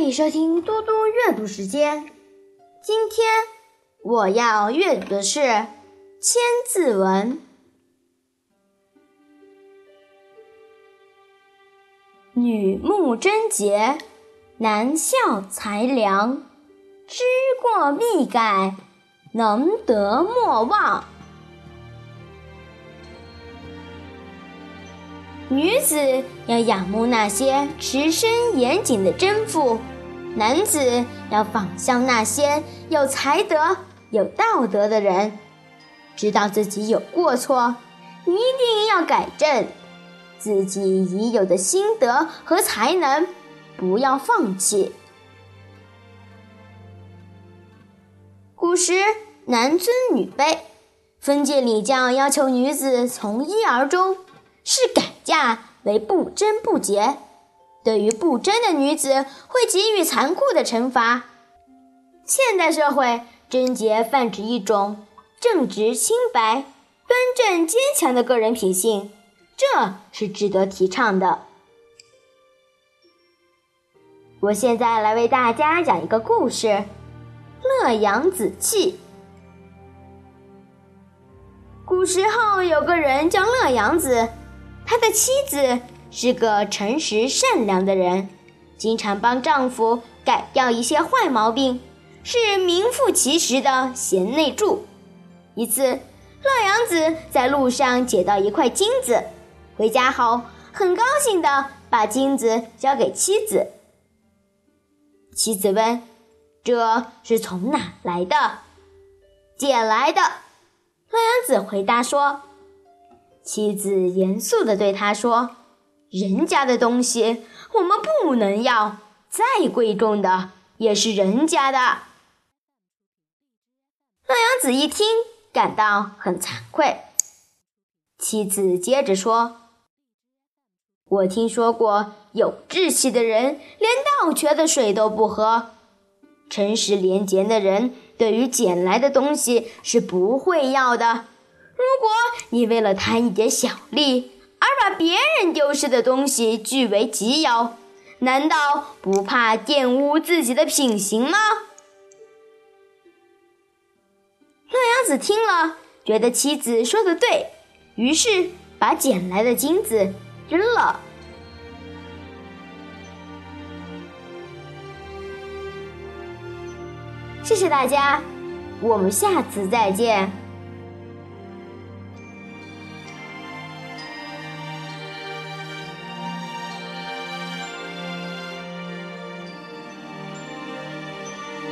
欢迎收听嘟嘟阅读时间。今天我要阅读的是《千字文》。女慕贞洁，男效才良。知过必改，能得莫忘。女子要仰慕那些持身严谨的贞妇，男子要仿效那些有才德、有道德的人。知道自己有过错，一定要改正自己已有的心得和才能，不要放弃。古时男尊女卑，封建礼教要求女子从一而终。是改嫁为不贞不洁，对于不贞的女子会给予残酷的惩罚。现代社会，贞洁泛指一种正直、清白、端正、坚强的个人品性，这是值得提倡的。我现在来为大家讲一个故事：乐阳子气。古时候有个人叫乐阳子。他的妻子是个诚实善良的人，经常帮丈夫改掉一些坏毛病，是名副其实的贤内助。一次，乐阳子在路上捡到一块金子，回家后很高兴的把金子交给妻子。妻子问：“这是从哪来的？”“捡来的。”乐阳子回答说。妻子严肃地对他说：“人家的东西我们不能要，再贵重的也是人家的。”乐阳子一听，感到很惭愧。妻子接着说：“我听说过有志气的人连倒缺的水都不喝，诚实廉洁的人对于捡来的东西是不会要的。”如果你为了贪一点小利而把别人丢失的东西据为己有，难道不怕玷污自己的品行吗？乐阳子听了，觉得妻子说的对，于是把捡来的金子扔了。谢谢大家，我们下次再见。